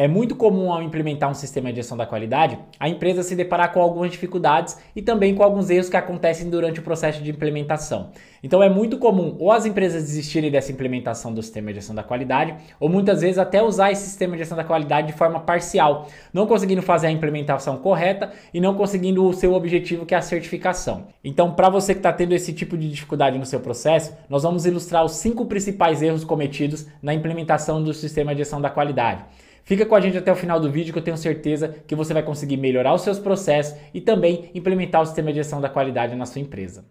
É muito comum ao implementar um sistema de gestão da qualidade, a empresa se deparar com algumas dificuldades e também com alguns erros que acontecem durante o processo de implementação. Então é muito comum ou as empresas desistirem dessa implementação do sistema de gestão da qualidade, ou muitas vezes até usar esse sistema de gestão da qualidade de forma parcial, não conseguindo fazer a implementação correta e não conseguindo o seu objetivo que é a certificação. Então, para você que está tendo esse tipo de dificuldade no seu processo, nós vamos ilustrar os cinco principais erros cometidos na implementação do sistema de gestão da qualidade. Fica com a gente até o final do vídeo que eu tenho certeza que você vai conseguir melhorar os seus processos e também implementar o sistema de gestão da qualidade na sua empresa.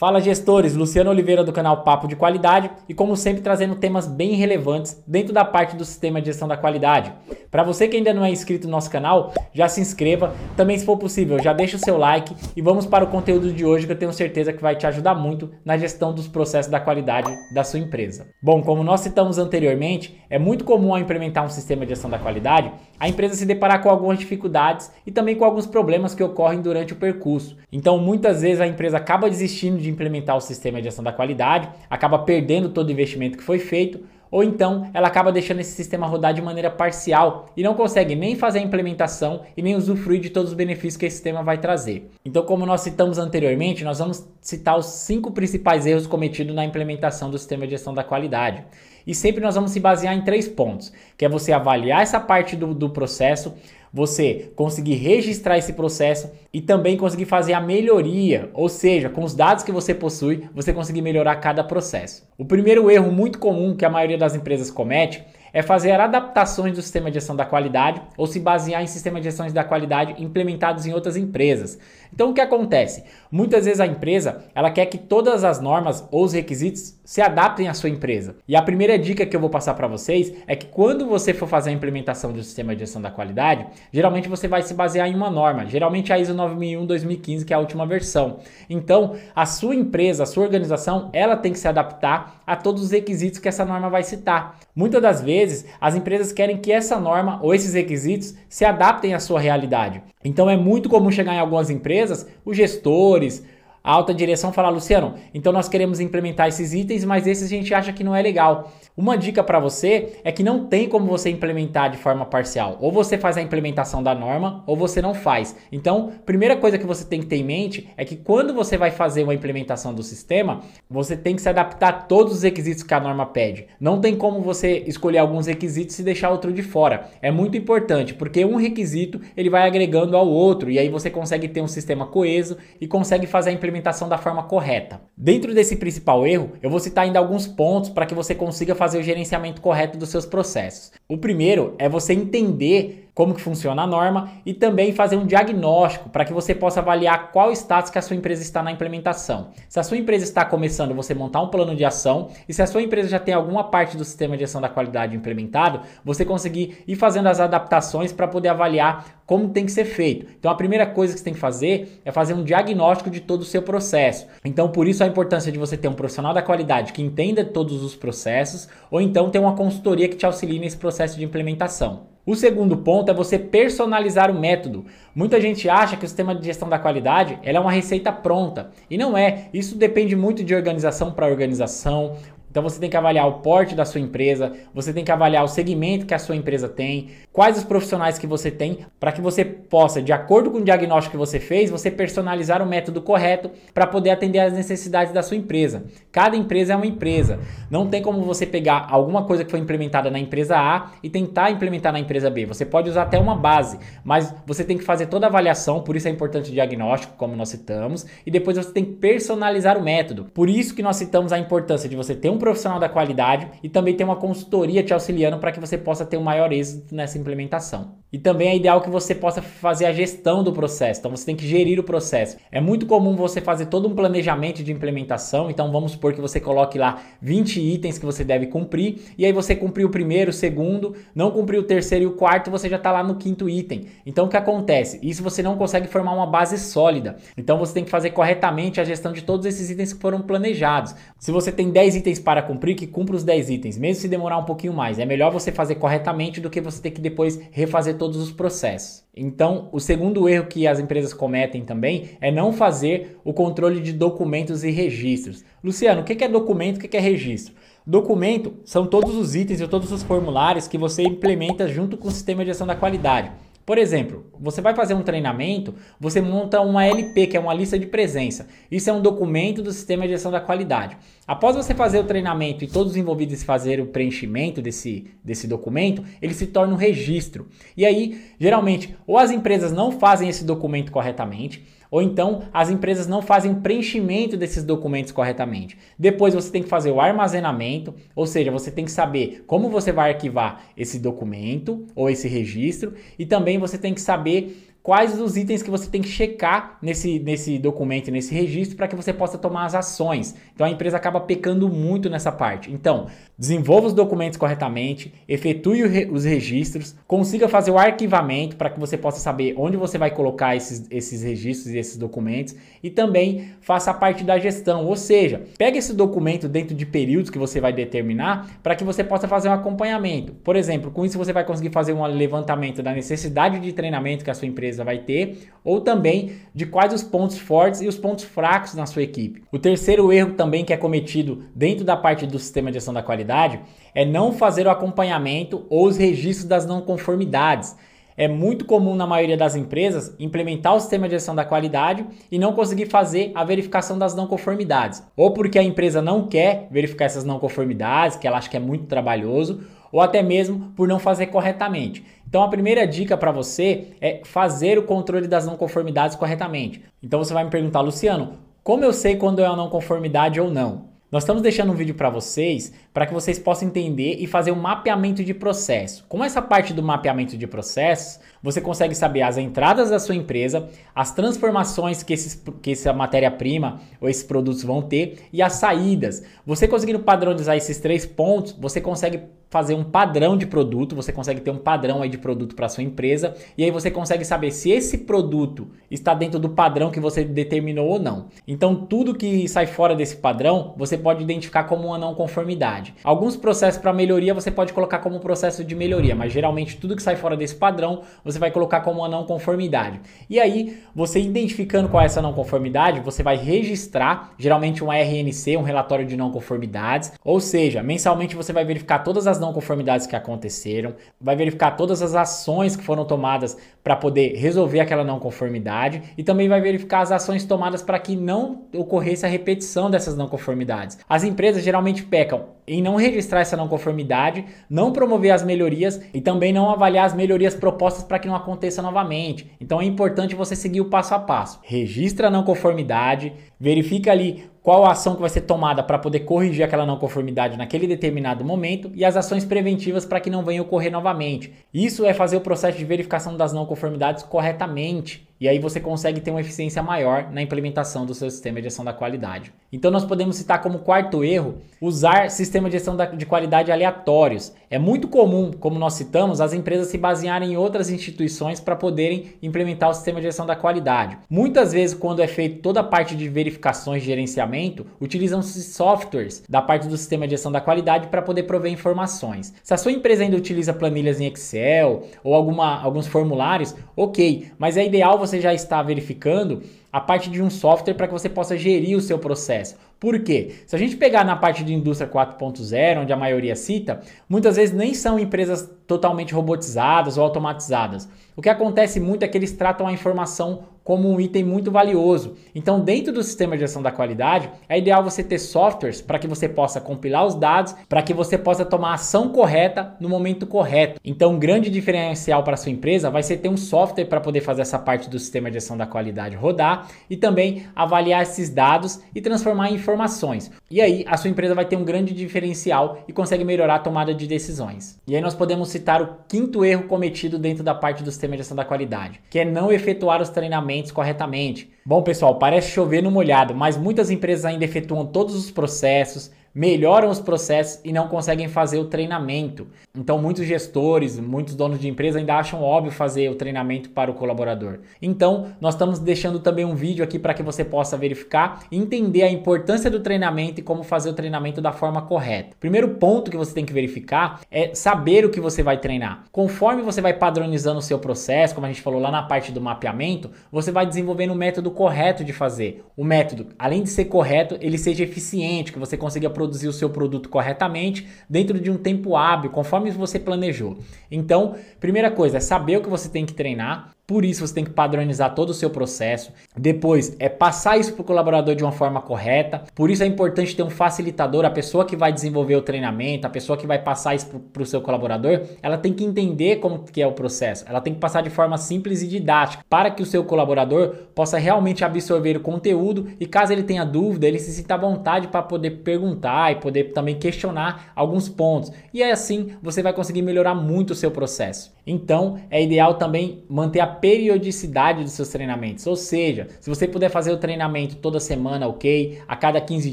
Fala gestores, Luciano Oliveira do canal Papo de Qualidade e como sempre trazendo temas bem relevantes dentro da parte do sistema de gestão da qualidade. Para você que ainda não é inscrito no nosso canal, já se inscreva, também se for possível, já deixa o seu like e vamos para o conteúdo de hoje que eu tenho certeza que vai te ajudar muito na gestão dos processos da qualidade da sua empresa. Bom, como nós citamos anteriormente, é muito comum ao implementar um sistema de gestão da qualidade, a empresa se deparar com algumas dificuldades e também com alguns problemas que ocorrem durante o percurso. Então, muitas vezes a empresa acaba desistindo de implementar o sistema de gestão da qualidade, acaba perdendo todo o investimento que foi feito, ou então ela acaba deixando esse sistema rodar de maneira parcial e não consegue nem fazer a implementação e nem usufruir de todos os benefícios que esse sistema vai trazer. Então, como nós citamos anteriormente, nós vamos citar os cinco principais erros cometidos na implementação do sistema de gestão da qualidade. E sempre nós vamos se basear em três pontos, que é você avaliar essa parte do, do processo, você conseguir registrar esse processo e também conseguir fazer a melhoria, ou seja, com os dados que você possui, você conseguir melhorar cada processo. O primeiro erro muito comum que a maioria das empresas comete é fazer adaptações do sistema de gestão da qualidade ou se basear em sistemas de gestão da qualidade implementados em outras empresas. Então o que acontece? Muitas vezes a empresa ela quer que todas as normas ou os requisitos se adaptem à sua empresa. E a primeira dica que eu vou passar para vocês é que quando você for fazer a implementação do sistema de gestão da qualidade, geralmente você vai se basear em uma norma, geralmente a ISO 9001-2015, que é a última versão. Então, a sua empresa, a sua organização, ela tem que se adaptar a todos os requisitos que essa norma vai citar. Muitas das vezes, as empresas querem que essa norma ou esses requisitos se adaptem à sua realidade. Então, é muito comum chegar em algumas empresas os gestores, a alta direção fala, Luciano, então nós queremos implementar esses itens, mas esses a gente acha que não é legal. Uma dica para você é que não tem como você implementar de forma parcial. Ou você faz a implementação da norma, ou você não faz. Então, primeira coisa que você tem que ter em mente é que quando você vai fazer uma implementação do sistema, você tem que se adaptar a todos os requisitos que a norma pede. Não tem como você escolher alguns requisitos e deixar outro de fora. É muito importante, porque um requisito ele vai agregando ao outro e aí você consegue ter um sistema coeso e consegue fazer a implementação da forma correta. Dentro desse principal erro, eu vou citar ainda alguns pontos para que você consiga fazer o gerenciamento correto dos seus processos. O primeiro é você entender como que funciona a norma e também fazer um diagnóstico para que você possa avaliar qual status que a sua empresa está na implementação. Se a sua empresa está começando, você montar um plano de ação e se a sua empresa já tem alguma parte do sistema de gestão da qualidade implementado, você conseguir ir fazendo as adaptações para poder avaliar como tem que ser feito. Então a primeira coisa que você tem que fazer é fazer um diagnóstico de todo o seu processo. Então por isso a importância de você ter um profissional da qualidade que entenda todos os processos ou então ter uma consultoria que te auxilie nesse processo de implementação. O segundo ponto é você personalizar o método. Muita gente acha que o sistema de gestão da qualidade é uma receita pronta. E não é. Isso depende muito de organização para organização, então você tem que avaliar o porte da sua empresa, você tem que avaliar o segmento que a sua empresa tem, quais os profissionais que você tem, para que você possa, de acordo com o diagnóstico que você fez, você personalizar o método correto para poder atender às necessidades da sua empresa. Cada empresa é uma empresa. Não tem como você pegar alguma coisa que foi implementada na empresa A e tentar implementar na empresa B. Você pode usar até uma base, mas você tem que fazer toda a avaliação, por isso é importante o diagnóstico, como nós citamos, e depois você tem que personalizar o método. Por isso que nós citamos a importância de você ter um profissional da qualidade e também ter uma consultoria te auxiliando para que você possa ter um maior êxito nessa implementação. E também é ideal que você possa fazer a gestão do processo, então você tem que gerir o processo. É muito comum você fazer todo um planejamento de implementação, então vamos supor que você coloque lá 20 itens que você deve cumprir, e aí você cumpriu o primeiro, o segundo, não cumpriu o terceiro e o quarto, você já está lá no quinto item. Então o que acontece? Isso você não consegue formar uma base sólida. Então você tem que fazer corretamente a gestão de todos esses itens que foram planejados. Se você tem 10 itens para para cumprir, que cumpra os 10 itens, mesmo se demorar um pouquinho mais. É melhor você fazer corretamente do que você ter que depois refazer todos os processos. Então, o segundo erro que as empresas cometem também é não fazer o controle de documentos e registros. Luciano, o que é documento e o que é registro? Documento são todos os itens e todos os formulários que você implementa junto com o sistema de gestão da qualidade. Por exemplo, você vai fazer um treinamento, você monta uma LP, que é uma lista de presença. Isso é um documento do sistema de gestão da qualidade. Após você fazer o treinamento e todos os envolvidos fazerem o preenchimento desse, desse documento, ele se torna um registro. E aí, geralmente, ou as empresas não fazem esse documento corretamente, ou então as empresas não fazem preenchimento desses documentos corretamente. Depois você tem que fazer o armazenamento, ou seja, você tem que saber como você vai arquivar esse documento ou esse registro, e também você tem que saber quais os itens que você tem que checar nesse, nesse documento, nesse registro, para que você possa tomar as ações. Então a empresa acaba pecando muito nessa parte. Então, desenvolva os documentos corretamente, efetue os registros, consiga fazer o arquivamento para que você possa saber onde você vai colocar esses, esses registros e esses documentos e também faça a parte da gestão, ou seja, pegue esse documento dentro de períodos que você vai determinar para que você possa fazer um acompanhamento. Por exemplo, com isso você vai conseguir fazer um levantamento da necessidade de treinamento que a sua empresa empresa vai ter, ou também de quais os pontos fortes e os pontos fracos na sua equipe. O terceiro erro também que é cometido dentro da parte do sistema de gestão da qualidade é não fazer o acompanhamento ou os registros das não conformidades. É muito comum na maioria das empresas implementar o sistema de gestão da qualidade e não conseguir fazer a verificação das não conformidades. Ou porque a empresa não quer verificar essas não conformidades, que ela acha que é muito trabalhoso, ou até mesmo por não fazer corretamente. Então a primeira dica para você é fazer o controle das não conformidades corretamente. Então você vai me perguntar, Luciano, como eu sei quando é uma não conformidade ou não? Nós estamos deixando um vídeo para vocês para que vocês possam entender e fazer um mapeamento de processo. Com essa parte do mapeamento de processos, você consegue saber as entradas da sua empresa, as transformações que, esses, que essa matéria-prima ou esses produtos vão ter e as saídas. Você conseguindo padronizar esses três pontos, você consegue fazer um padrão de produto, você consegue ter um padrão aí de produto para sua empresa e aí você consegue saber se esse produto está dentro do padrão que você determinou ou não. Então tudo que sai fora desse padrão, você pode identificar como uma não conformidade. Alguns processos para melhoria você pode colocar como processo de melhoria, mas geralmente tudo que sai fora desse padrão, você vai colocar como uma não conformidade. E aí, você identificando qual é essa não conformidade, você vai registrar geralmente um RNC, um relatório de não conformidades, ou seja, mensalmente você vai verificar todas as não conformidades que aconteceram, vai verificar todas as ações que foram tomadas para poder resolver aquela não conformidade e também vai verificar as ações tomadas para que não ocorresse a repetição dessas não conformidades. As empresas geralmente pecam em não registrar essa não conformidade, não promover as melhorias e também não avaliar as melhorias propostas para que não aconteça novamente. Então é importante você seguir o passo a passo. Registra a não conformidade, verifica ali qual a ação que vai ser tomada para poder corrigir aquela não conformidade naquele determinado momento e as ações preventivas para que não venha ocorrer novamente. Isso é fazer o processo de verificação das não conformidades corretamente. E aí você consegue ter uma eficiência maior na implementação do seu sistema de gestão da qualidade. Então nós podemos citar como quarto erro usar sistema de gestão de qualidade aleatórios. É muito comum, como nós citamos, as empresas se basearem em outras instituições para poderem implementar o sistema de gestão da qualidade. Muitas vezes, quando é feito toda a parte de verificações de gerenciamento, utilizam-se softwares da parte do sistema de gestão da qualidade para poder prover informações. Se a sua empresa ainda utiliza planilhas em Excel ou alguma, alguns formulários, ok, mas é ideal você você já está verificando a parte de um software para que você possa gerir o seu processo. Por quê? Se a gente pegar na parte de indústria 4.0, onde a maioria cita, muitas vezes nem são empresas totalmente robotizadas ou automatizadas. O que acontece muito é que eles tratam a informação como um item muito valioso. Então, dentro do sistema de gestão da qualidade, é ideal você ter softwares para que você possa compilar os dados, para que você possa tomar a ação correta no momento correto. Então, um grande diferencial para sua empresa vai ser ter um software para poder fazer essa parte do sistema de gestão da qualidade rodar e também avaliar esses dados e transformar em informações. E aí, a sua empresa vai ter um grande diferencial e consegue melhorar a tomada de decisões. E aí nós podemos citar o quinto erro cometido dentro da parte do sistema de gestão da qualidade, que é não efetuar os treinamentos corretamente. Bom, pessoal, parece chover no molhado, mas muitas empresas ainda efetuam todos os processos, melhoram os processos e não conseguem fazer o treinamento. Então, muitos gestores, muitos donos de empresa ainda acham óbvio fazer o treinamento para o colaborador. Então, nós estamos deixando também um vídeo aqui para que você possa verificar e entender a importância do treinamento e como fazer o treinamento da forma correta. Primeiro ponto que você tem que verificar é saber o que você vai treinar. Conforme você vai padronizando o seu processo, como a gente falou lá na parte do mapeamento, você vai desenvolvendo o método correto de fazer. O método, além de ser correto, ele seja eficiente, que você consiga produzir o seu produto corretamente dentro de um tempo hábil, conforme você planejou. Então, primeira coisa é saber o que você tem que treinar, por isso você tem que padronizar todo o seu processo. Depois é passar isso para o colaborador de uma forma correta. Por isso é importante ter um facilitador, a pessoa que vai desenvolver o treinamento, a pessoa que vai passar isso para o seu colaborador, ela tem que entender como que é o processo. Ela tem que passar de forma simples e didática para que o seu colaborador possa realmente absorver o conteúdo e caso ele tenha dúvida, ele se sinta à vontade para poder perguntar e poder também questionar alguns pontos. E assim você vai conseguir melhorar muito o seu processo. Então, é ideal também manter a periodicidade dos seus treinamentos. Ou seja, se você puder fazer o treinamento toda semana, ok, a cada 15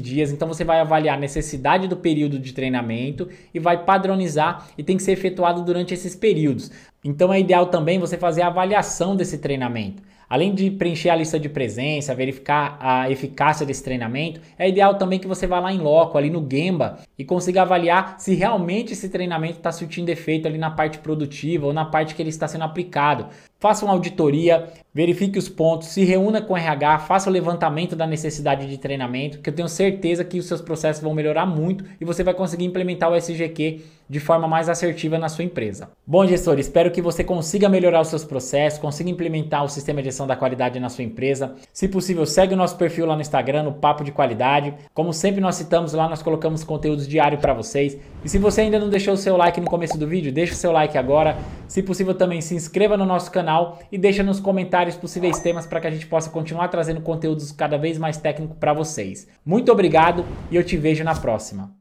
dias, então você vai avaliar a necessidade do período de treinamento e vai padronizar e tem que ser efetuado durante esses períodos. Então é ideal também você fazer a avaliação desse treinamento. Além de preencher a lista de presença, verificar a eficácia desse treinamento, é ideal também que você vá lá em loco, ali no Gemba, e consiga avaliar se realmente esse treinamento está surtindo efeito ali na parte produtiva ou na parte que ele está sendo aplicado. Faça uma auditoria, verifique os pontos, se reúna com o RH, faça o levantamento da necessidade de treinamento, que eu tenho certeza que os seus processos vão melhorar muito e você vai conseguir implementar o SGQ de forma mais assertiva na sua empresa. Bom, gestor, espero que você consiga melhorar os seus processos, consiga implementar o sistema de gestão da qualidade na sua empresa. Se possível, segue o nosso perfil lá no Instagram, no Papo de Qualidade. Como sempre nós citamos lá, nós colocamos conteúdos diários para vocês. E se você ainda não deixou o seu like no começo do vídeo, deixa o seu like agora. Se possível, também se inscreva no nosso canal e deixa nos comentários possíveis temas para que a gente possa continuar trazendo conteúdos cada vez mais técnicos para vocês. Muito obrigado e eu te vejo na próxima.